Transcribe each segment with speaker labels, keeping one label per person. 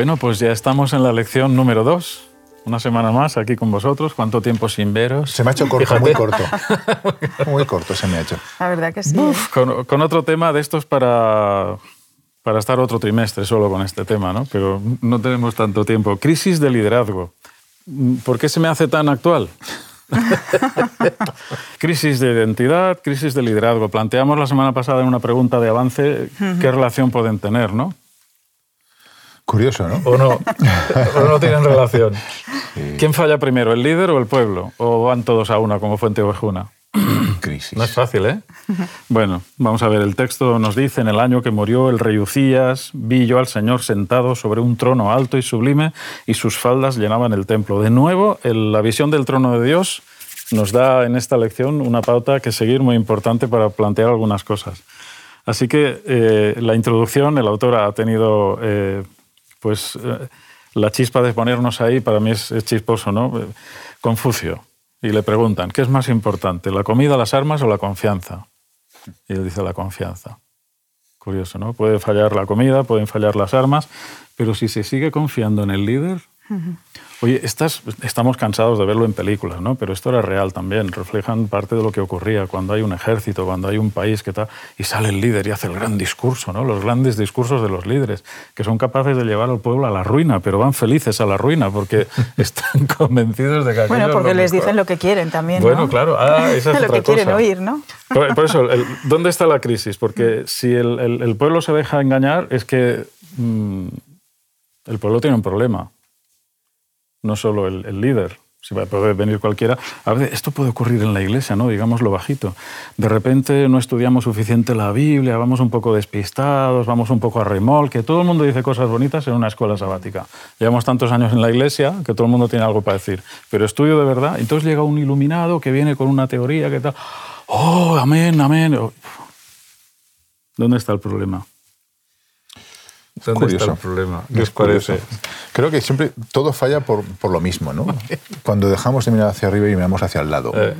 Speaker 1: Bueno, pues ya estamos en la lección número dos. Una semana más aquí con vosotros. ¿Cuánto tiempo sin veros?
Speaker 2: Se me ha hecho corto, muy corto. Muy corto se me ha hecho.
Speaker 3: La verdad que sí.
Speaker 1: con, con, otro tema de estos para, para estar otro trimestre solo con este tema, ¿no? Pero no tenemos tanto tiempo. Crisis de liderazgo. ¿Por qué se me hace tan actual? crisis de identidad, crisis de liderazgo. Planteamos la semana pasada en una pregunta de avance qué relación pueden tener, ¿no?
Speaker 2: Curioso, ¿no?
Speaker 1: O no, o no tienen relación. ¿Quién falla primero, el líder o el pueblo? ¿O van todos a una como Fuente Ovejuna?
Speaker 2: Crisis.
Speaker 1: No es fácil, ¿eh? Bueno, vamos a ver, el texto nos dice, en el año que murió el rey Ucías, vi yo al Señor sentado sobre un trono alto y sublime y sus faldas llenaban el templo. De nuevo, la visión del trono de Dios nos da en esta lección una pauta que seguir muy importante para plantear algunas cosas. Así que eh, la introducción, el autor ha tenido eh, pues eh, la chispa de ponernos ahí para mí es, chisposo, ¿no? Eh, Confucio. Y le preguntan, ¿qué es más importante, la comida, las armas o la confianza? Y él dice la confianza. Curioso, ¿no? Puede fallar la comida, pueden fallar las armas, pero si se sigue confiando en el líder, Oye, estas, estamos cansados de verlo en películas, ¿no? pero esto era real también. Reflejan parte de lo que ocurría cuando hay un ejército, cuando hay un país que está y sale el líder y hace el gran discurso, ¿no? los grandes discursos de los líderes, que son capaces de llevar al pueblo a la ruina, pero van felices a la ruina porque están convencidos de que
Speaker 3: Bueno, porque les dicen lo que quieren también.
Speaker 1: Bueno, claro, ah, esa es
Speaker 3: lo que quieren oír, ¿no?
Speaker 1: Por, eso, ¿dónde está la crisis? Porque si el, el, pueblo se deja engañar, es que mm, el pueblo tiene un problema no solo el, líder, si puede venir cualquiera. A veces esto puede ocurrir en la iglesia, ¿no? digámoslo bajito. De repente no estudiamos suficiente la Biblia, vamos un poco despistados, vamos un poco a remolque. Todo el mundo dice cosas bonitas en una escuela sabática. Llevamos tantos años en la iglesia que todo el mundo tiene algo para decir. Pero estudio de verdad. Entonces llega un iluminado que viene con una teoría que tal. ¡Oh, amén, amén! ¿Dónde está el problema? ¿Dónde está el problema? ¿Qué os parece?
Speaker 2: Creo que siempre todo falla por, por, lo mismo, ¿no? Cuando dejamos de mirar hacia arriba y miramos hacia el lado. Eh.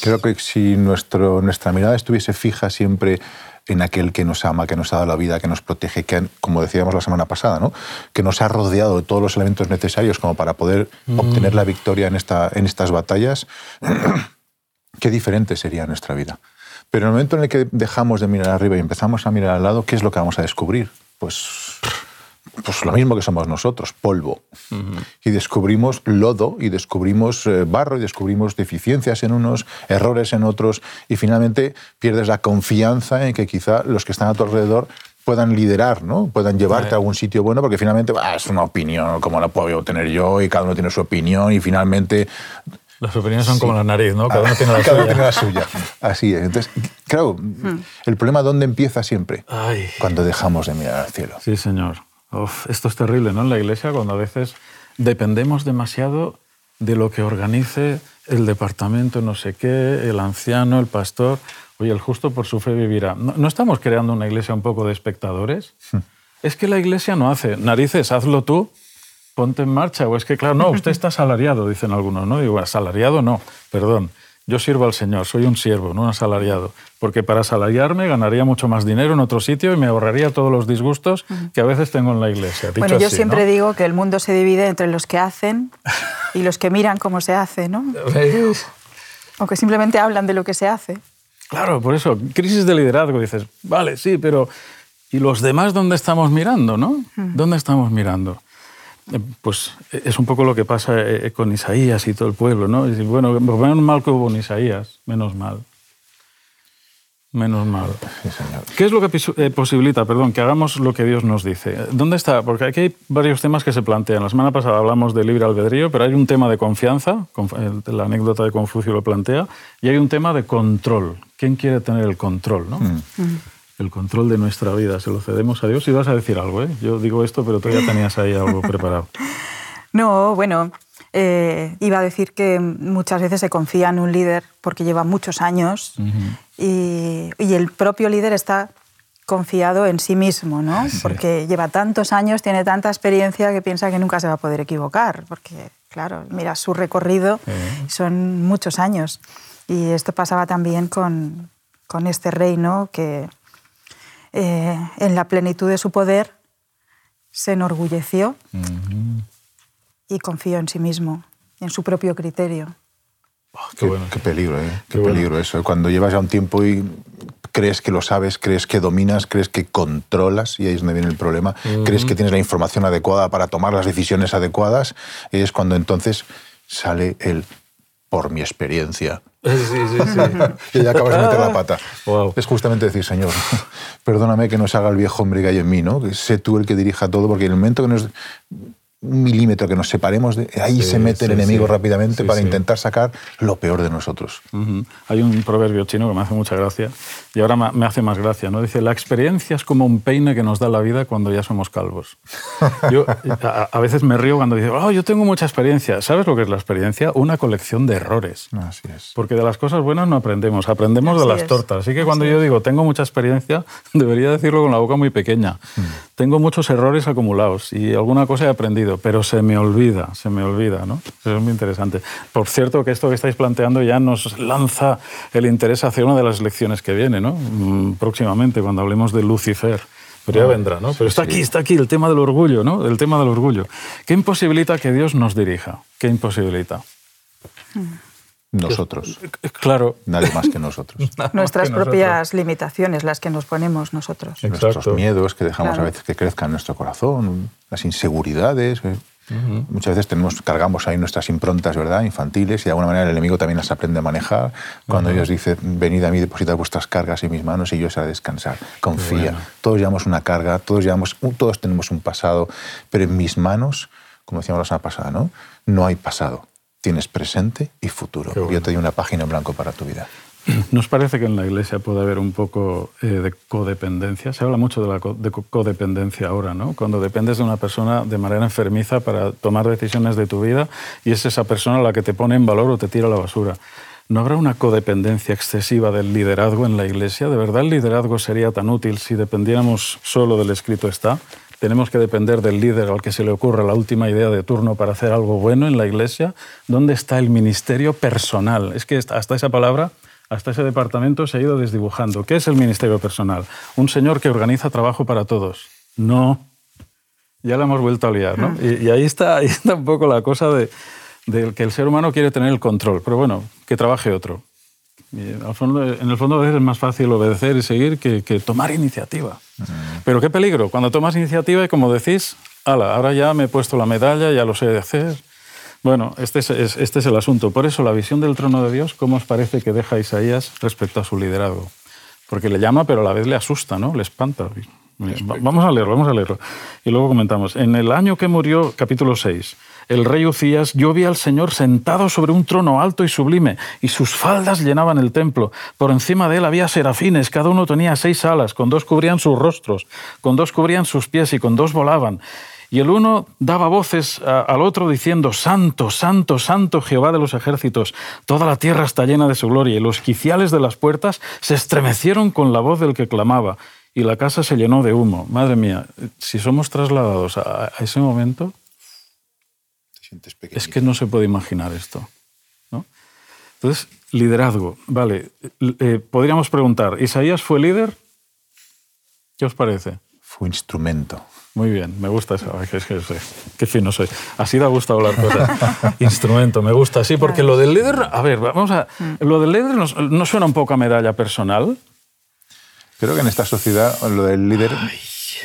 Speaker 2: Creo que si nuestro, nuestra mirada estuviese fija siempre en aquel que nos ama, que nos ha dado la vida, que nos protege, que, como decíamos la semana pasada, ¿no? que nos ha rodeado de todos los elementos necesarios como para poder mm. obtener la victoria en, esta, en estas batallas, qué diferente sería nuestra vida. Pero en el momento en el que dejamos de mirar arriba y empezamos a mirar al lado, ¿qué es lo que vamos a descubrir? Pues pues lo mismo que somos nosotros, polvo. Y descubrimos lodo, y descubrimos eh, barro, y descubrimos deficiencias en unos, errores en otros, y finalmente pierdes la confianza en que quizá los que están a tu alrededor puedan liderar, ¿no? puedan llevarte a algún sitio bueno, porque finalmente es una opinión, como la puedo tener yo, y cada uno tiene su opinión, y finalmente
Speaker 1: las opiniones son como la nariz, ¿no? Cada uno tiene la
Speaker 2: Cada
Speaker 1: suya.
Speaker 2: Uno tiene la suya. Así es. Entonces, claro, hmm. el problema ¿dónde empieza siempre? Cuando dejamos de mirar al cielo.
Speaker 1: Sí, señor esto es terrible, ¿no? En la iglesia, cuando a veces dependemos demasiado de lo que organice el departamento, no sé qué, el anciano, el pastor. Oye, el justo por su fe vivirá. ¿No, estamos creando una iglesia un poco de espectadores? Hmm. Es que la iglesia no hace. Narices, hazlo tú, ponte en marcha. O es que, claro, no, usted está asalariado, dicen algunos. No digo, asalariado no, perdón. Yo sirvo al Señor, soy un siervo, no un asalariado, porque para asalariarme ganaría mucho más dinero en otro sitio y me ahorraría todos los disgustos que a veces tengo en la iglesia.
Speaker 3: bueno, yo siempre digo que el mundo se divide entre los que hacen y los que miran cómo se hace, ¿no? o que simplemente hablan de lo que se hace.
Speaker 1: Claro, por eso, crisis de liderazgo, dices, vale, sí, pero ¿y los demás dónde estamos mirando, no? ¿Dónde estamos mirando? Pues es un poco lo que pasa eh, con Isaías y todo el pueblo, ¿no? bueno, menos mal que hubo en Isaías, menos mal. Menos mal. ¿Qué es lo que eh, posibilita, perdón, que hagamos lo que Dios nos dice? ¿Dónde está? Porque aquí hay varios temas que se plantean. La semana pasada hablamos de libre albedrío, pero hay un tema de confianza, la anécdota de Confucio lo plantea, y hay un tema de control. ¿Quién quiere tener el control? ¿no? Mm. Mm el control de nuestra vida, se lo cedemos a Dios. Y vas a decir algo, ¿eh? Yo digo esto, pero tú ya tenías ahí algo preparado.
Speaker 3: No, bueno, eh, iba a decir que muchas veces se confía en un líder porque lleva muchos años y, el propio líder está confiado en sí mismo, ¿no? Porque lleva tantos años, tiene tanta experiencia que piensa que nunca se va a poder equivocar, porque, claro, mira su recorrido, son muchos años. Y esto pasaba también con, con este reino que eh, en la plenitud de su poder, se enorgulleció y confió en sí mismo, en su propio criterio.
Speaker 2: Oh, qué, peligro, ¿eh? qué, peligro eso. Cuando llevas ya un tiempo y crees que lo sabes, crees que dominas, crees que controlas, y ahí es donde viene el problema, crees que tienes la información adecuada para tomar las decisiones adecuadas, y es cuando entonces sale el por mi experiencia.
Speaker 1: Sí, sí, sí.
Speaker 2: y ya acabas de meter la pata. Es justamente decir, Señor, perdóname que no se haga el viejo hombre que hay en mí, ¿no? Que sé tú el que dirija todo, porque en el momento que nos un milímetro que nos separemos, de, ahí se mete el enemigo rápidamente para intentar sacar lo peor de nosotros.
Speaker 1: Hay un proverbio chino que me hace mucha gracia y ahora me hace más gracia. ¿no? Dice, la experiencia es como un peine que nos da la vida cuando ya somos calvos. Yo a, veces me río cuando digo, oh, yo tengo mucha experiencia. ¿Sabes lo que es la experiencia? Una colección de errores.
Speaker 2: Así es.
Speaker 1: Porque de las cosas buenas no aprendemos, aprendemos de las tortas. Así que cuando yo digo, tengo mucha experiencia, debería decirlo con la boca muy pequeña. Mm. Tengo muchos errores acumulados y alguna cosa he aprendido pero se me olvida, se me olvida, ¿no? Eso es muy interesante. Por cierto, que esto que estáis planteando ya nos lanza el interés hacia una de las lecciones que viene, ¿no? Mm, próximamente, cuando hablemos de Lucifer. Pero ya ah, vendrá, ¿no? Pero está aquí, está aquí el tema del orgullo, ¿no? El tema del orgullo. ¿Qué imposibilita que Dios nos dirija? ¿Qué imposibilita?
Speaker 2: Nosotros.
Speaker 1: Claro.
Speaker 2: Nadie más que nosotros.
Speaker 3: Nuestras propias limitaciones, las que nos ponemos nosotros.
Speaker 2: Nuestros miedos que dejamos a veces que crezcan en nuestro corazón, las inseguridades. Eh. Muchas veces tenemos, cargamos ahí nuestras improntas ¿verdad? infantiles y de alguna manera el enemigo también las aprende a manejar. Cuando Dios dice, venid a mí, depositad vuestras cargas en mis manos y yo os haré descansar. Confía. Todos llevamos una carga, todos, llevamos, todos tenemos un pasado, pero en mis manos, como decíamos la semana pasada, ¿no? no hay pasado tienes presente y futuro. Yo te doy una página en blanco para tu vida.
Speaker 1: ¿Nos parece que en la Iglesia puede haber un poco eh, de codependencia? Se habla mucho de la codependencia ahora, ¿no? Cuando dependes de una persona de manera enfermiza para tomar decisiones de tu vida y es esa persona la que te pone en valor o te tira a la basura. ¿No habrá una codependencia excesiva del liderazgo en la Iglesia? ¿De verdad el liderazgo sería tan útil si dependiéramos solo del escrito está? Tenemos que depender del líder al que se le ocurra la última idea de turno para hacer algo bueno en la iglesia. ¿Dónde está el ministerio personal? Es que hasta esa palabra, hasta ese departamento se ha ido desdibujando. ¿Qué es el ministerio personal? Un señor que organiza trabajo para todos. No. Ya la hemos vuelto a liar, ¿no? Ah. Y, ahí, está, ahí está un poco la cosa de, de que el ser humano quiere tener el control, pero bueno, que trabaje otro. En el fondo a veces es más fácil obedecer y seguir que, que tomar iniciativa. Pero qué peligro, cuando tomas iniciativa y como decís, ala, ahora ya me he puesto la medalla, ya lo sé de hacer. Bueno, este es, este es el asunto. Por eso la visión del trono de Dios, ¿cómo os parece que deja Isaías respecto a su liderazgo? Porque le llama, pero a la vez le asusta, ¿no? Le espanta. Vamos a leerlo, vamos a leerlo. Y luego comentamos. En el año que murió, capítulo 6, el rey Ucías, yo vi al Señor sentado sobre un trono alto y sublime, y sus faldas llenaban el templo. Por encima de él había serafines, cada uno tenía seis alas, con dos cubrían sus rostros, con dos cubrían sus pies y con dos volaban. Y el uno daba voces al otro diciendo, Santo, Santo, Santo Jehová de los ejércitos, toda la tierra está llena de su gloria. Y los quiciales de las puertas se estremecieron con la voz del que clamaba, y la casa se llenó de humo. Madre mía, si somos trasladados a ese momento, es que no se puede imaginar esto. ¿no? Entonces, liderazgo. Vale, eh, podríamos preguntar, ¿Isaías fue líder? ¿Qué os parece?
Speaker 2: Fue instrumento.
Speaker 1: Muy bien, me gusta eso. qué fino soy. Así da gusto hablar cosas. Instrumento, me gusta, sí, porque lo del líder, a ver, vamos a. Mm. Lo del líder no, suena un poco a medalla personal.
Speaker 2: Creo que en esta sociedad lo del líder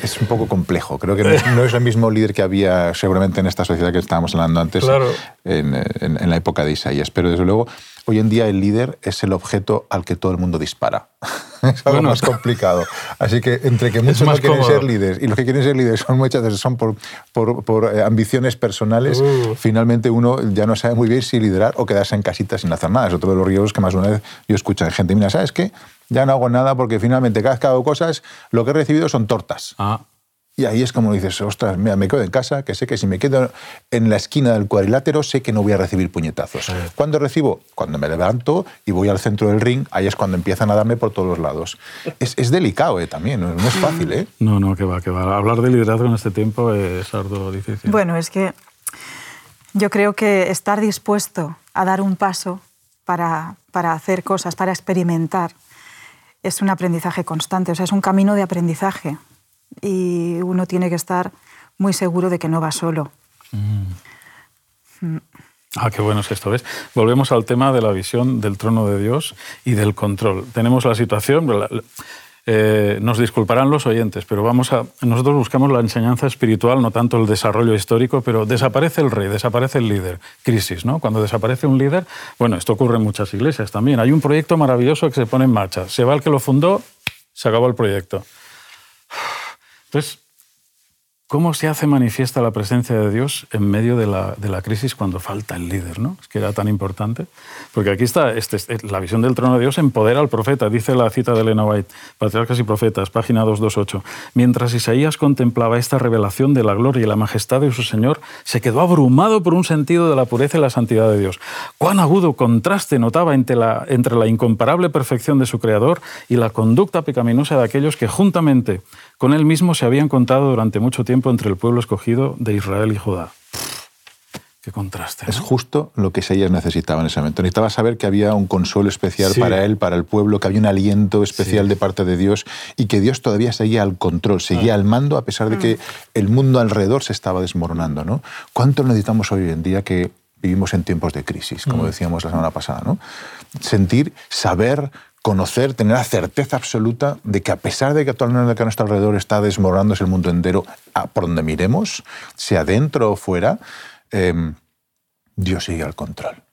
Speaker 2: es un poco complejo. Creo que no, es el mismo líder que había seguramente en esta sociedad que estábamos hablando antes, en, la época de Isaías. Pero desde luego, hoy en día el líder es el objeto al que todo el mundo dispara. es algo más complicado. Así que entre que muchos no quieren ser líderes y los que quieren ser líderes son muchas veces son por, por, eh, ambiciones personales, uh. finalmente uno ya no sabe muy bien si liderar o quedarse en casita sin hacer nada. Es otro de los riesgos que más una vez yo escucho de gente, mira, ¿sabes qué? Ya no hago nada porque finalmente cada vez que hago cosas, lo que he recibido son tortas.
Speaker 1: Ah.
Speaker 2: Y ahí es como dices, ostras, mira, me quedo en casa, que sé que si me quedo en la esquina del cuadrilátero, sé que no voy a recibir puñetazos. ¿Cuándo recibo? Cuando me levanto y voy al centro del ring, ahí es cuando empiezan a darme por todos los lados. Es, delicado eh, también, no, es fácil. ¿eh?
Speaker 1: No, no, que va, que va. Hablar de liderazgo en este tiempo es algo difícil.
Speaker 3: Bueno, es que yo creo que estar dispuesto a dar un paso para, para hacer cosas, para experimentar, es un aprendizaje constante, o sea, es un camino de aprendizaje y uno tiene que estar muy seguro de que no va solo.
Speaker 1: Mm. Ah, qué bueno es esto, ¿ves? Volvemos al tema de la visión del trono de Dios y del control. Tenemos la situación, eh, nos disculparán los oyentes, pero vamos a, nosotros buscamos la enseñanza espiritual, no tanto el desarrollo histórico, pero desaparece el rey, desaparece el líder. Crisis, ¿no? Cuando desaparece un líder, bueno, esto ocurre en muchas iglesias también. Hay un proyecto maravilloso que se pone en marcha. Se va el que lo fundó, se acabó el proyecto. Entonces, ¿Cómo se hace manifiesta la presencia de Dios en medio de la, de la, crisis cuando falta el líder? ¿no? Es que era tan importante. Porque aquí está este, la visión del trono de Dios empodera al profeta, dice la cita de Elena White, Patriarcas y Profetas, página 228. Mientras Isaías contemplaba esta revelación de la gloria y la majestad de su Señor, se quedó abrumado por un sentido de la pureza y la santidad de Dios. Cuán agudo contraste notaba entre la, entre la incomparable perfección de su Creador y la conducta pecaminosa de aquellos que juntamente con él mismo se habían contado durante mucho tiempo entre el pueblo escogido de Israel y Judá. Qué contraste.
Speaker 2: Es justo lo que Isaías necesitaba en ese momento. Necesitaba saber que había un consuelo especial para él, para el pueblo, que había un aliento especial de parte de Dios y que Dios todavía seguía al control, seguía ah. al mando a pesar de que mm. el mundo alrededor se estaba desmoronando. ¿no? ¿Cuánto necesitamos hoy en día que vivimos en tiempos de crisis, como mm. decíamos la semana pasada? ¿no? Sentir, saber, conocer, tener la certeza absoluta de que a pesar de que actualmente a nuestro alrededor está desmoronándose el mundo entero, por donde miremos, sea dentro o fuera, em, Dios sigue al control.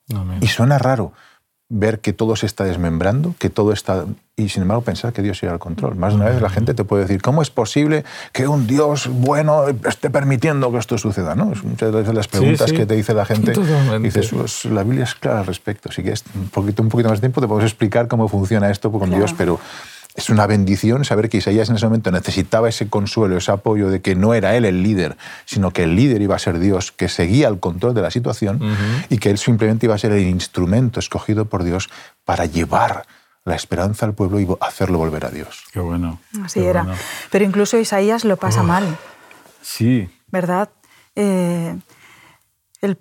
Speaker 2: Y suena raro, ver que todo se está desmembrando, que todo está... Y sin embargo pensar que Dios sigue al control. Más de una vez la gente te puede decir, ¿cómo es posible que un Dios bueno esté permitiendo que esto suceda? ¿no? Es muchas veces las preguntas que te dice la gente. Dices, pues, la Biblia es clara al respecto. Si quieres un poquito, un poquito más de tiempo te podemos explicar cómo funciona esto con Dios, pero es una bendición saber que Isaías en ese momento necesitaba ese consuelo, ese apoyo de que no era él el líder, sino que el líder iba a ser Dios, que seguía el control de la situación y que él simplemente iba a ser el instrumento escogido por Dios para llevar la esperanza al pueblo y hacerlo volver a Dios.
Speaker 1: Qué bueno.
Speaker 3: Así era. Pero incluso Isaías lo pasa mal.
Speaker 1: Sí.
Speaker 3: ¿Verdad? Eh,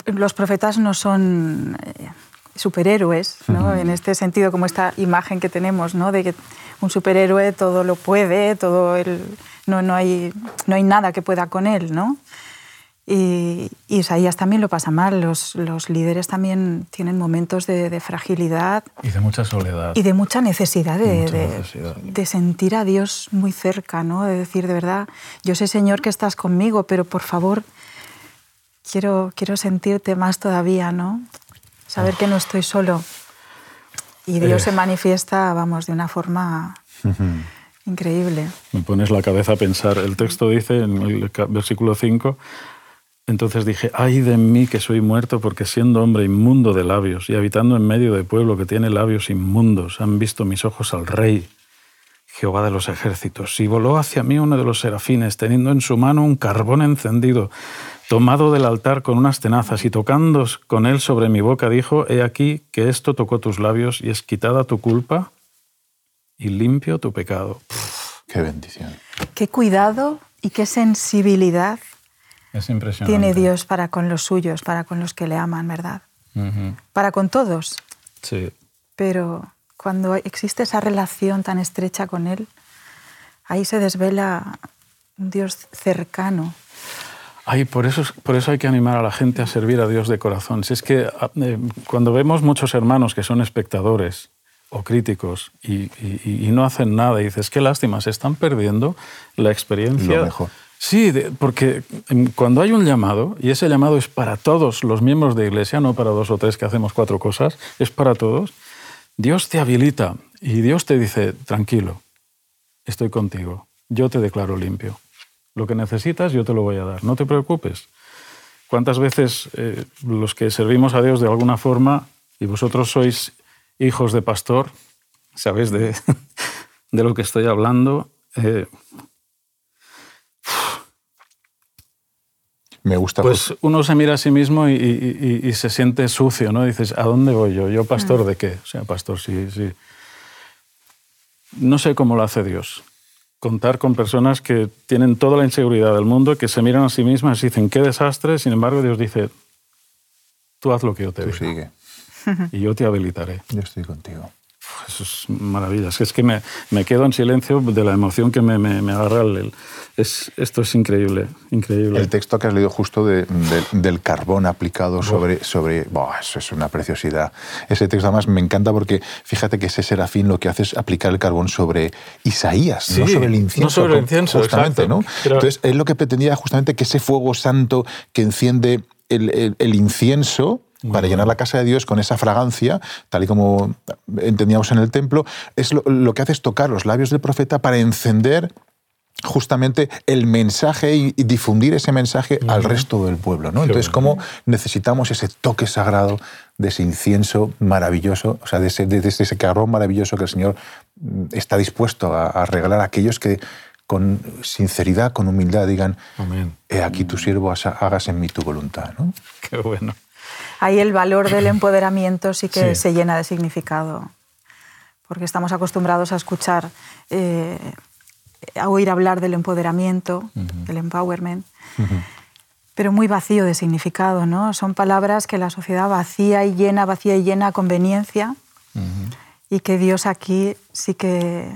Speaker 3: los profetas no son eh, superhéroes, ¿no? En este sentido, como esta imagen que tenemos, ¿no? De que un superhéroe todo lo puede, todo el, no, no, hay, no hay nada que pueda con él, ¿no? Y, Isaías también lo pasa mal, los, los líderes también tienen momentos de, fragilidad.
Speaker 1: Y de mucha soledad.
Speaker 3: Y de mucha necesidad de, de, sentir a Dios muy cerca, ¿no? De decir, de verdad, yo sé, Señor, que estás conmigo, pero por favor, quiero, quiero sentirte más todavía, ¿no? Saber que no estoy solo. Y Dios se eh. manifiesta, vamos, de una forma increíble.
Speaker 1: Me pones la cabeza a pensar. El texto dice en el versículo 5, entonces dije, ay de mí que soy muerto porque siendo hombre inmundo de labios y habitando en medio de pueblo que tiene labios inmundos, han visto mis ojos al rey, Jehová de los ejércitos. Y voló hacia mí uno de los serafines, teniendo en su mano un carbón encendido tomado del altar con unas tenazas y tocando con él sobre mi boca, dijo, He aquí que esto tocó tus labios y es quitada tu culpa y limpio tu pecado.
Speaker 2: qué bendición.
Speaker 3: Qué cuidado y qué sensibilidad
Speaker 1: es
Speaker 3: tiene Dios para con los suyos, para con los que le aman, ¿verdad? Para con todos.
Speaker 1: Sí.
Speaker 3: Pero cuando existe esa relación tan estrecha con Él, ahí se desvela un Dios cercano,
Speaker 1: Ay, por eso, por eso hay que animar a la gente a servir a Dios de corazón. Si es que ah, eh, cuando vemos muchos hermanos que son espectadores o críticos y, no hacen nada y dices, qué lástima, se están perdiendo la experiencia.
Speaker 2: Lo mejor.
Speaker 1: Sí, porque em, cuando hay un llamado, y ese llamado es para todos los miembros de iglesia, no para dos o tres que hacemos cuatro cosas, es para todos, Dios te habilita y Dios te dice, tranquilo, estoy contigo, yo te declaro limpio. Lo que necesitas yo te lo voy a dar, no te preocupes. ¿Cuántas veces eh, los que servimos a Dios de alguna forma, y vosotros sois hijos de pastor, sabéis de, lo que estoy hablando? Eh,
Speaker 2: Me gusta.
Speaker 1: Pues uno se mira a sí mismo y, y, se siente sucio, ¿no? Dices, ¿a dónde voy yo? ¿Yo pastor de qué? O sea, pastor, sí, sí. No sé cómo lo hace Dios contar con personas que tienen toda la inseguridad del mundo, que se miran a sí mismas y dicen, qué desastre, sin embargo Dios dice, tú haz lo que yo te
Speaker 2: tú
Speaker 1: diga. Sigue. Y yo te habilitaré.
Speaker 2: Yo estoy contigo.
Speaker 1: Eso es maravilla. Es que me, me, quedo en silencio de la emoción que me, me, agarra. El, es, esto es increíble, increíble.
Speaker 2: El texto que has leído justo de, del carbón aplicado sobre... sobre eso es una preciosidad. Ese texto además me encanta porque fíjate que ese serafín lo que hace es aplicar el carbón sobre Isaías, no sobre el incienso.
Speaker 1: No sobre el incienso,
Speaker 2: justamente, ¿no? Entonces, él lo que pretendía justamente que ese fuego santo que enciende el, el incienso para llenar la casa de Dios con esa fragancia, tal y como entendíamos en el templo, es lo, que hace es tocar los labios del profeta para encender justamente el mensaje y, difundir ese mensaje al resto del pueblo. ¿no? Entonces, ¿cómo necesitamos ese toque sagrado de ese incienso maravilloso, o sea, de ese, de ese carbón maravilloso que el Señor mm, está dispuesto a, regalar a aquellos que con sinceridad, con humildad digan, He aquí tu siervo, hagas en mí tu voluntad. ¿no?
Speaker 1: Qué bueno
Speaker 3: ahí el valor del empoderamiento sí que se llena de significado, porque estamos acostumbrados a escuchar, eh, a oír hablar del empoderamiento, del empowerment, pero muy vacío de significado, ¿no? Son palabras que la sociedad vacía y llena, vacía y llena a conveniencia, y que Dios aquí sí que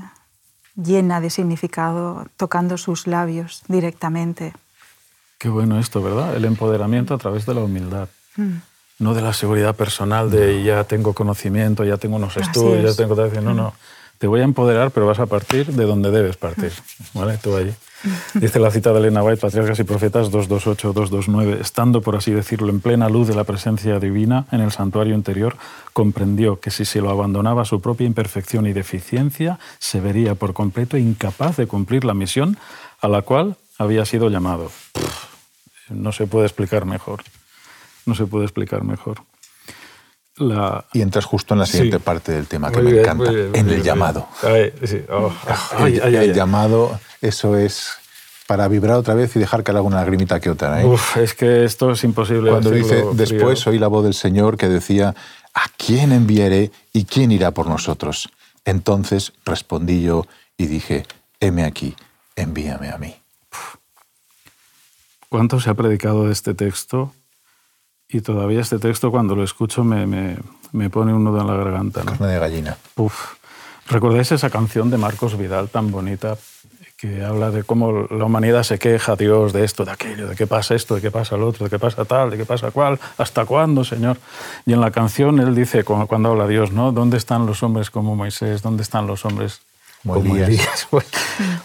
Speaker 3: llena de significado tocando sus labios directamente.
Speaker 1: Qué bueno esto, ¿verdad? El empoderamiento a través de la humildad. Mm no de la seguridad personal, de ya tengo conocimiento, ya tengo unos estudios, ya tengo... No, no, te voy a empoderar, pero vas a partir de donde debes partir. ¿Vale? Tú allí. Dice la cita de Elena White, Patriarcas y Profetas 228-229, estando, por así decirlo, en plena luz de la presencia divina en el santuario interior, comprendió que si se lo abandonaba a su propia imperfección y deficiencia, se vería por completo incapaz de cumplir la misión a la cual había sido llamado. no se puede explicar mejor no se puede explicar mejor.
Speaker 2: Y entras justo en la siguiente parte del tema que me encanta, en el llamado.
Speaker 1: Oh.
Speaker 2: el, llamado, eso es para vibrar otra vez y dejar que haga una lagrimita que otra. ¿eh?
Speaker 1: es que esto es imposible.
Speaker 2: Cuando dice, después oí la voz del Señor que decía, ¿a quién enviaré y quién irá por nosotros? Entonces respondí yo y dije, heme aquí, envíame a mí.
Speaker 1: ¿Cuánto se ha predicado de este texto? Y todavía este texto, cuando lo escucho, me, me, me pone un nudo en la garganta.
Speaker 2: ¿no? Carne de gallina.
Speaker 1: Uf. ¿Recordáis esa canción de Marcos Vidal tan bonita que habla de cómo la humanidad se queja, Dios, de esto, de aquello, de qué pasa esto, de qué pasa lo otro, de qué pasa tal, de qué pasa cual, hasta cuándo, Señor? Y en la canción él dice, cuando habla Dios, ¿no? ¿Dónde están los hombres como Moisés? ¿Dónde están los hombres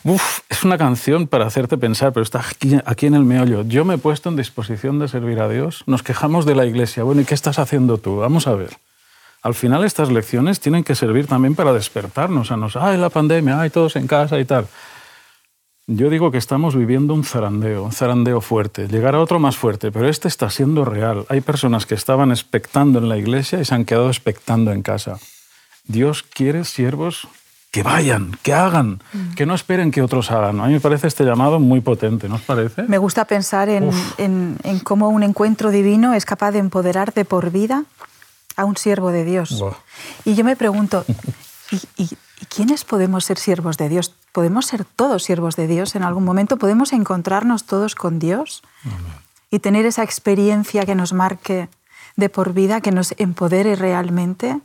Speaker 1: es una canción para hacerte pensar, pero está aquí, en el meollo. Yo me he puesto en disposición de servir a Dios. Nos quejamos de la iglesia. Bueno, ¿y qué estás haciendo tú? Vamos a ver. Al final estas lecciones tienen que servir también para despertarnos a nos. Ay, la pandemia, ay, todos en casa y tal. Yo digo que estamos viviendo un zarandeo, un zarandeo fuerte. Llegará otro más fuerte, pero este está siendo real. Hay personas que estaban expectando en la iglesia y se han quedado expectando en casa. Dios quiere siervos que vayan, que hagan, mm. que no esperen que otros hagan. A mí me parece este llamado muy potente, ¿no os parece?
Speaker 3: Me gusta pensar en, en, cómo un encuentro divino es capaz de empoderar de por vida a un siervo de Dios. Y yo me pregunto, ¿y, quiénes podemos ser siervos de Dios? ¿Podemos ser todos siervos de Dios en algún momento? ¿Podemos encontrarnos todos con Dios? Y tener esa experiencia que nos marque de por vida, que nos empodere realmente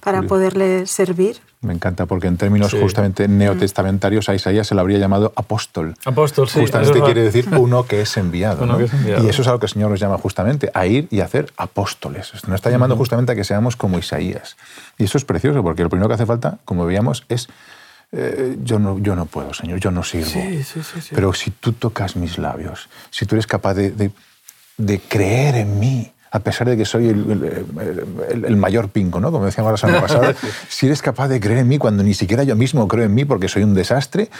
Speaker 3: para poderle servir.
Speaker 2: Me encanta, porque en términos justamente neotestamentarios a Isaías se le habría llamado apóstol.
Speaker 1: Apóstol, sí.
Speaker 2: Justamente quiere decir uno que es enviado. Y eso es algo que el Señor nos llama justamente, a ir y hacer apóstoles. Nos está llamando justamente a que seamos como Isaías. Y eso es precioso, porque lo primero que hace falta, como veíamos, es eh, yo, no, yo no puedo, Señor, yo no sirvo.
Speaker 1: Sí, sí,
Speaker 2: Pero si tú tocas mis labios, si tú eres capaz de, de creer en mí, a pesar de que soy el, mayor pinco, ¿no? como decíamos la semana pasada, si eres capaz de creer en mí cuando ni siquiera yo mismo creo en mí porque soy un desastre,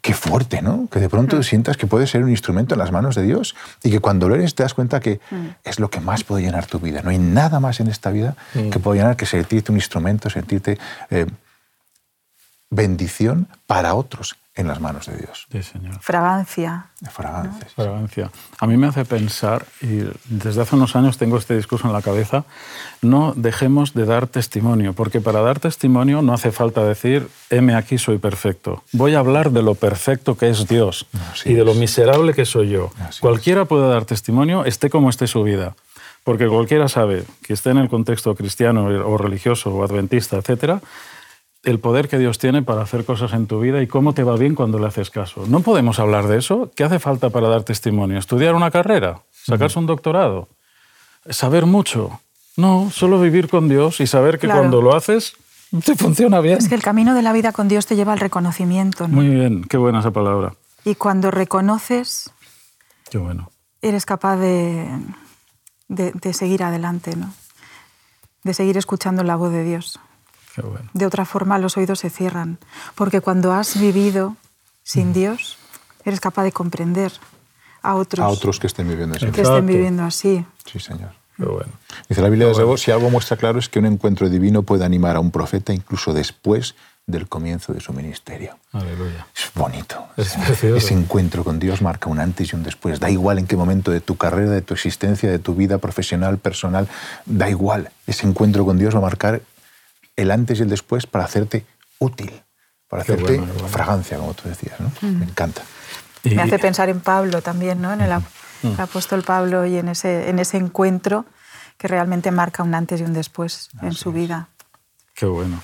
Speaker 2: qué fuerte, ¿no? Que de pronto sientas que puedes ser un instrumento en las manos de Dios y que cuando lo eres te das cuenta que es lo que más puede llenar tu vida. No hay nada más en esta vida que pueda llenar que sentirte un instrumento, sentirte eh, bendición para otros en las manos de Dios.
Speaker 1: Sí, Señor.
Speaker 3: Fragancia.
Speaker 2: Fragancia.
Speaker 1: Fragancia. A mí me hace pensar, y desde hace unos años tengo este discurso en la cabeza, no dejemos de dar testimonio, porque para dar testimonio no hace falta decir, heme aquí, soy perfecto. Voy a hablar de lo perfecto que es Dios y de lo miserable que soy yo. Cualquiera puede dar testimonio, esté como esté su vida. Porque cualquiera sabe que esté en el contexto cristiano o religioso o adventista, etcétera, el poder que Dios tiene para hacer cosas en tu vida y cómo te va bien cuando le haces caso. No podemos hablar de eso. ¿Qué hace falta para dar testimonio? ¿Estudiar una carrera? ¿Sacarse un doctorado? ¿Saber mucho? No, solo vivir con Dios y saber que cuando lo haces te funciona bien.
Speaker 3: Es que el camino de la vida con Dios te lleva al reconocimiento.
Speaker 1: Muy bien, qué buena esa palabra.
Speaker 3: Y cuando reconoces,
Speaker 1: qué bueno.
Speaker 3: eres capaz de, de, seguir adelante, ¿no? de seguir escuchando la voz de Dios.
Speaker 1: Qué bueno.
Speaker 3: De otra forma los oídos se cierran, porque cuando has vivido sin Dios, eres capaz de comprender a otros.
Speaker 2: A otros que estén viviendo así.
Speaker 3: Que estén viviendo así.
Speaker 2: Sí, Señor.
Speaker 1: Qué bueno.
Speaker 2: Dice la Biblia, de si algo muestra claro es que un encuentro divino puede animar a un profeta incluso después del comienzo de su ministerio.
Speaker 1: Aleluya.
Speaker 2: Es bonito.
Speaker 1: Es
Speaker 2: ese encuentro con Dios marca un antes y un después. Da igual en qué momento de tu carrera, de tu existencia, de tu vida profesional, personal, da igual. Ese encuentro con Dios va a marcar el antes y el después para hacerte útil, para hacerte fragancia, como tú decías. ¿no? Mm. Me encanta.
Speaker 3: Me hace pensar en Pablo también, ¿no? en el, mm. apóstol Pablo y en ese, en ese encuentro que realmente marca un antes y un después en su vida.
Speaker 1: Qué bueno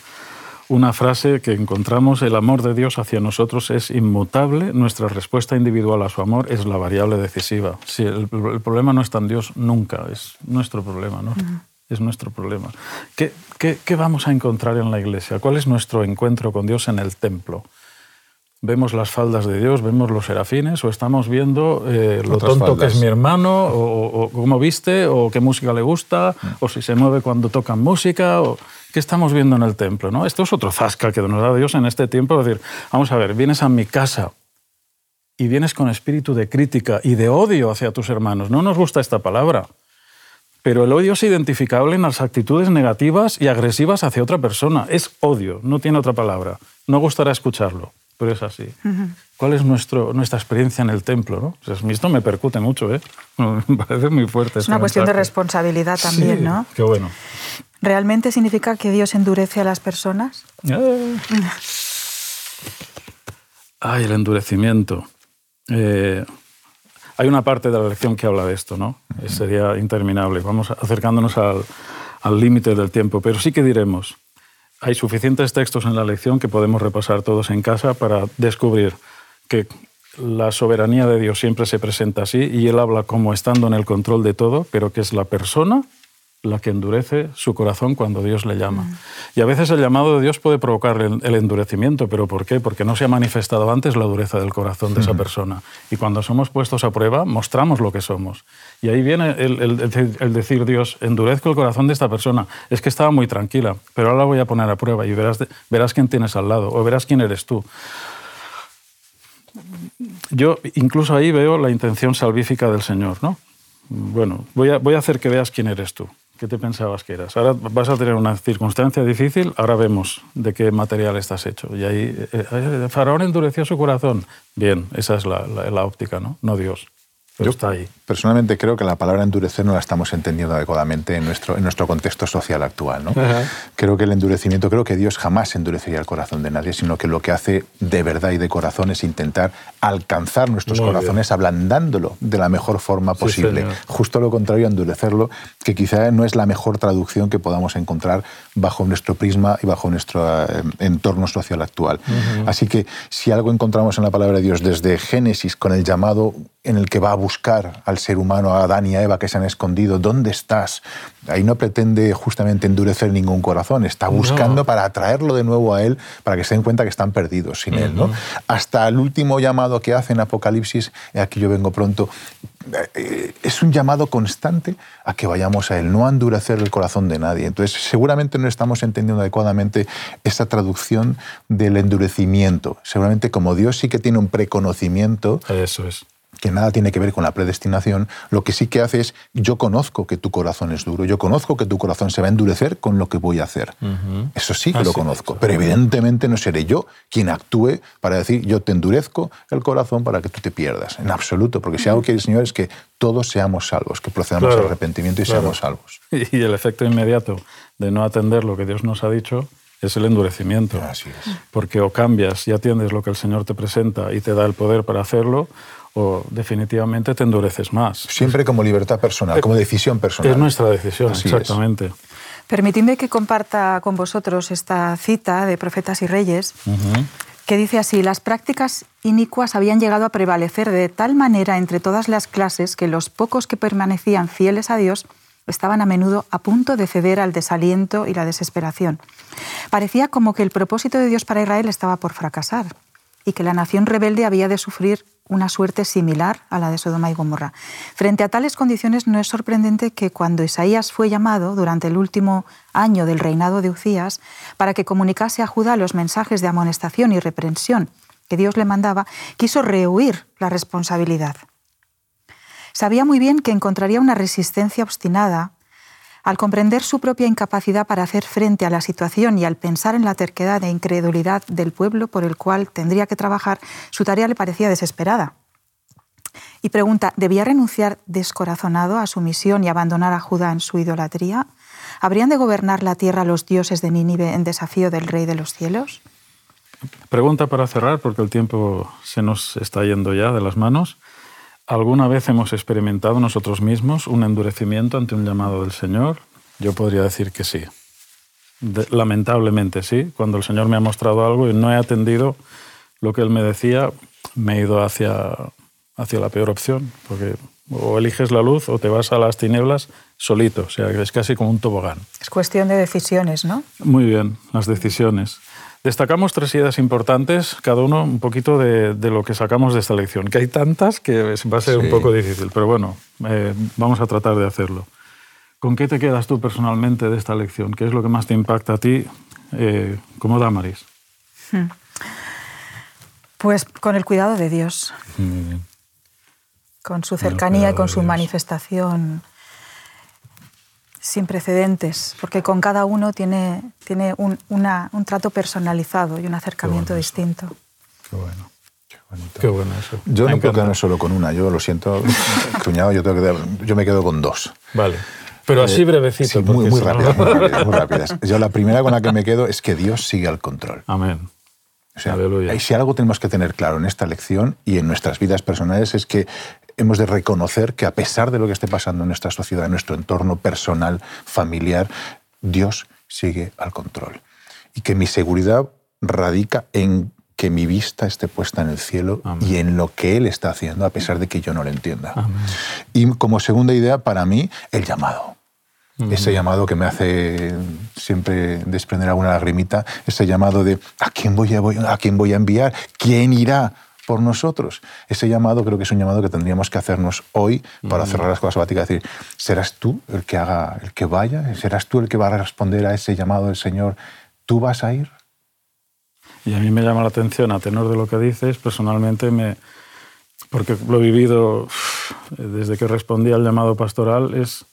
Speaker 1: una frase que encontramos, el amor de Dios hacia nosotros es inmutable, nuestra respuesta individual a su amor es la variable decisiva. Si el, problema no está en Dios nunca, es nuestro problema, ¿no? Es nuestro problema. ¿Qué, qué, vamos a encontrar en la iglesia? ¿Cuál es nuestro encuentro con Dios en el templo? vemos las faldas de Dios, vemos los serafines, o estamos viendo eh, lo tonto que es mi hermano, o, cómo viste, o qué música le gusta, o si se mueve cuando tocan música, o qué estamos viendo en el templo. ¿no? Esto es otro zasca que nos da Dios en este tiempo. Es decir, vamos a ver, vienes a mi casa y vienes con espíritu de crítica y de odio hacia tus hermanos. No nos gusta esta palabra. Pero el odio es identificable en las actitudes negativas y agresivas hacia otra persona. Es odio, no tiene otra palabra. No gustará escucharlo pero es así. ¿Cuál es nuestro, nuestra experiencia en el templo? ¿no? Esto me percute mucho, ¿eh? me parece muy fuerte.
Speaker 3: Es una cuestión de responsabilidad también, ¿no?
Speaker 1: Qué bueno.
Speaker 3: ¿Realmente significa que Dios endurece a las personas?
Speaker 1: Eh. Ay, el endurecimiento. Eh, hay una parte de la lección que habla de esto, ¿no? Sería interminable. Vamos acercándonos al límite del tiempo, pero sí que diremos, hay suficientes textos en la lección que podemos repasar todos en casa para descubrir que la soberanía de Dios siempre se presenta así y Él habla como estando en el control de todo, pero que es la persona la que endurece su corazón cuando Dios le llama. Mm. Y a veces el llamado de Dios puede provocar el endurecimiento, pero ¿por qué? Porque no se ha manifestado antes la dureza del corazón de esa persona. Y cuando somos puestos a prueba, mostramos lo que somos. Y ahí viene el, decir Dios, endurezco el corazón de esta persona. Es que estaba muy tranquila, pero ahora la voy a poner a prueba y verás, verás quién tienes al lado o verás quién eres tú. Yo incluso ahí veo la intención salvífica del Señor, ¿no? Bueno, voy a, voy a hacer que veas quién eres tú. ¿Qué te pensabas que eras? Ahora vas a tener una circunstancia difícil, ahora vemos de qué material estás hecho. Y ahí, eh, eh, Faraón endureció su corazón. Bien, esa es la, la óptica, ¿no? No Dios. Yo está ahí.
Speaker 2: Personalmente creo que la palabra endurecer no la estamos entendiendo adecuadamente en nuestro, en nuestro contexto social actual. ¿no? Creo que el endurecimiento, creo que Dios jamás endurecería el corazón de nadie, sino que lo que hace de verdad y de corazón es intentar alcanzar nuestros corazones ablandándolo de la mejor forma posible. Justo lo contrario endurecerlo, que quizá no es la mejor traducción que podamos encontrar bajo nuestro prisma y bajo nuestro eh, entorno social actual. Así que si algo encontramos en la palabra de Dios desde Génesis con el llamado en el que va a buscar al ser humano, a Adán y a Eva que se han escondido, ¿dónde estás? Ahí no pretende justamente endurecer ningún corazón, está buscando para atraerlo de nuevo a él, para que se den cuenta que están perdidos sin él. ¿no? Hasta el último llamado que hace en Apocalipsis, aquí yo vengo pronto, eh, es un llamado constante a que vayamos a Él, no a endurecer el corazón de nadie. Entonces, seguramente no estamos entendiendo adecuadamente esta traducción del endurecimiento. Seguramente como Dios sí que tiene un preconocimiento.
Speaker 1: Eso es
Speaker 2: que nada tiene que ver con la predestinación, lo que sí que hace es, yo conozco que tu corazón es duro, yo conozco que tu corazón se va a endurecer con lo que voy a hacer. Eso sí que lo conozco, pero evidentemente no seré yo quien actúe para decir, yo te endurezco el corazón para que tú te pierdas, en absoluto, porque si algo quiere el Señor es que todos seamos salvos, que procedamos al arrepentimiento y seamos salvos.
Speaker 1: Y el efecto inmediato de no atender lo que Dios nos ha dicho es el endurecimiento.
Speaker 2: Así es.
Speaker 1: Porque o cambias y atiendes lo que el Señor te presenta y te da el poder para hacerlo, o definitivamente te endureces más.
Speaker 2: Siempre como libertad personal, como decisión personal.
Speaker 1: Es nuestra decisión, exactamente.
Speaker 3: Permitidme que comparta con vosotros esta cita de Profetas y Reyes, que dice así, las prácticas inicuas habían llegado a prevalecer de tal manera entre todas las clases que los pocos que permanecían fieles a Dios estaban a menudo a punto de ceder al desaliento y la desesperación. Parecía como que el propósito de Dios para Israel estaba por fracasar y que la nación rebelde había de sufrir una suerte similar a la de Sodoma y Gomorra. Frente a tales condiciones no es sorprendente que cuando Isaías fue llamado durante el último año del reinado de Ucías para que comunicase a Judá los mensajes de amonestación y reprensión que Dios le mandaba, quiso rehuir la responsabilidad. Sabía muy bien que encontraría una resistencia obstinada al comprender su propia incapacidad para hacer frente a la situación y al pensar en la terquedad e incredulidad del pueblo por el cual tendría que trabajar, su tarea le parecía desesperada. Y pregunta, ¿debía renunciar descorazonado a su misión y abandonar a Judá en su idolatría? ¿Habrían de gobernar la tierra los dioses de Nínive en desafío del Rey de los cielos?
Speaker 1: Pregunta para cerrar, porque el tiempo se nos está yendo ya de las manos. ¿Alguna vez hemos experimentado nosotros mismos un endurecimiento ante un llamado del Señor? Yo podría decir que sí. lamentablemente sí. Cuando el Señor me ha mostrado algo y no he atendido lo que Él me decía, me he ido hacia, hacia la peor opción, porque o eliges la luz o te vas a las tinieblas solito, o sea, es casi como un tobogán.
Speaker 3: Es cuestión de decisiones, ¿no?
Speaker 1: Muy bien, las decisiones. Destacamos tres ideas importantes, cada uno un poquito de, lo que sacamos de esta lección, que hay tantas que va a ser un poco difícil, pero bueno, eh, vamos a tratar de hacerlo. ¿Con qué te quedas tú personalmente de esta lección? ¿Qué es lo que más te impacta a ti eh, como Damaris? Hmm.
Speaker 3: Pues con el cuidado de Dios, con su cercanía y con su manifestación sin precedentes, porque con cada uno tiene, tiene un, trato personalizado y un acercamiento distinto.
Speaker 1: Qué bueno.
Speaker 2: Qué bueno eso. Yo no puedo quedarme solo con una, yo lo siento, cuñado, yo, tengo que, yo me quedo con dos.
Speaker 1: Vale. Pero así eh, brevecito.
Speaker 2: muy, muy, rápidas, muy, rápidas, Yo la primera con la que me quedo es que Dios sigue al control.
Speaker 1: Amén.
Speaker 2: O sea, si algo tenemos que tener claro en esta lección y en nuestras vidas personales es que hemos de reconocer que a pesar de lo que esté pasando en nuestra sociedad, en nuestro entorno personal, familiar, Dios sigue al control. Y que mi seguridad radica en que mi vista esté puesta en el cielo y en lo que Él está haciendo, a pesar de que yo no lo entienda. Y como segunda idea, para mí, el llamado. Ese llamado que me hace siempre desprender alguna lagrimita, ese llamado de ¿a quién voy a, a, quién voy a enviar? ¿Quién irá? Por nosotros. Ese llamado creo que es un llamado que tendríamos que hacernos hoy para cerrar las cosas sabáticas. decir, ¿serás tú el que haga, el que vaya? ¿Serás tú el que va a responder a ese llamado del Señor? ¿Tú vas a ir?
Speaker 1: Y a mí me llama la atención, a tenor de lo que dices, personalmente me... Porque lo he vivido desde que respondí al llamado pastoral, es,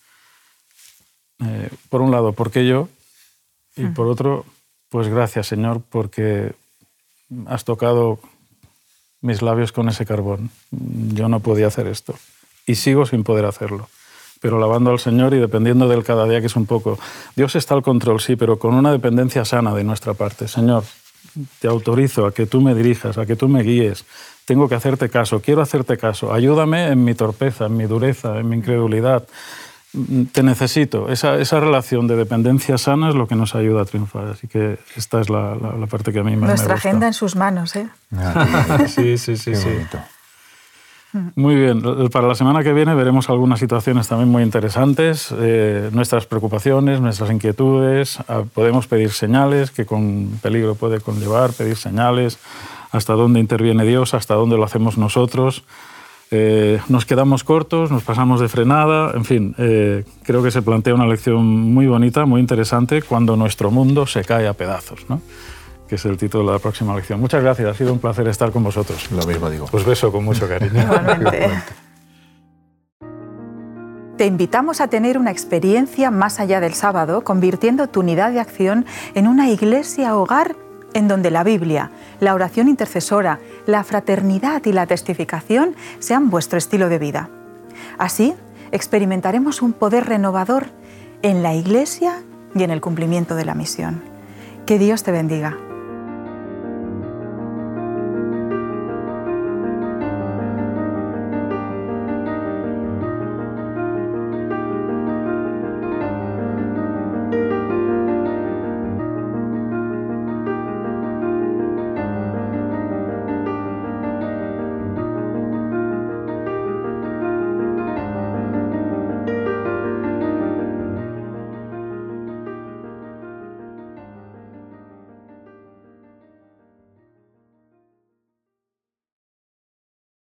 Speaker 1: eh, por un lado, ¿por qué yo? Y por otro, pues gracias, Señor, porque has tocado mis labios con ese carbón. Yo no podía hacer esto. Y sigo sin poder hacerlo. Pero lavando al Señor y dependiendo del cada día, que es un poco... Dios está al control, sí, pero con una dependencia sana de nuestra parte. Señor, te autorizo a que tú me dirijas, a que tú me guíes. Tengo que hacerte caso, quiero hacerte caso. Ayúdame en mi torpeza, en mi dureza, en mi incredulidad te necesito. Esa, esa, relación de dependencia sana es lo que nos ayuda a triunfar. Así que esta es la, la, parte que a mí más
Speaker 3: me
Speaker 1: gusta.
Speaker 3: Nuestra agenda en sus manos, ¿eh?
Speaker 1: sí, sí, sí. sí. Muy bien, para la semana que viene veremos algunas situaciones también muy interesantes, eh, nuestras preocupaciones, nuestras inquietudes, ah, podemos pedir señales que con peligro puede conllevar, pedir señales, hasta dónde interviene Dios, hasta dónde lo hacemos nosotros. Eh, nos quedamos cortos, nos pasamos de frenada, en fin, eh, creo que se plantea una lección muy bonita, muy interesante, cuando nuestro mundo se cae a pedazos, ¿no? que es el título de la próxima lección. Muchas gracias, ha sido un placer estar con vosotros.
Speaker 2: Lo mismo digo.
Speaker 1: Os beso con mucho cariño.
Speaker 3: Te invitamos a tener una experiencia más allá del sábado, convirtiendo tu unidad de acción en una iglesia hogar en donde la Biblia, la oración intercesora, la fraternidad y la testificación sean vuestro estilo de vida. Así, experimentaremos un poder renovador en la Iglesia y en el cumplimiento de la misión. Que Dios te bendiga.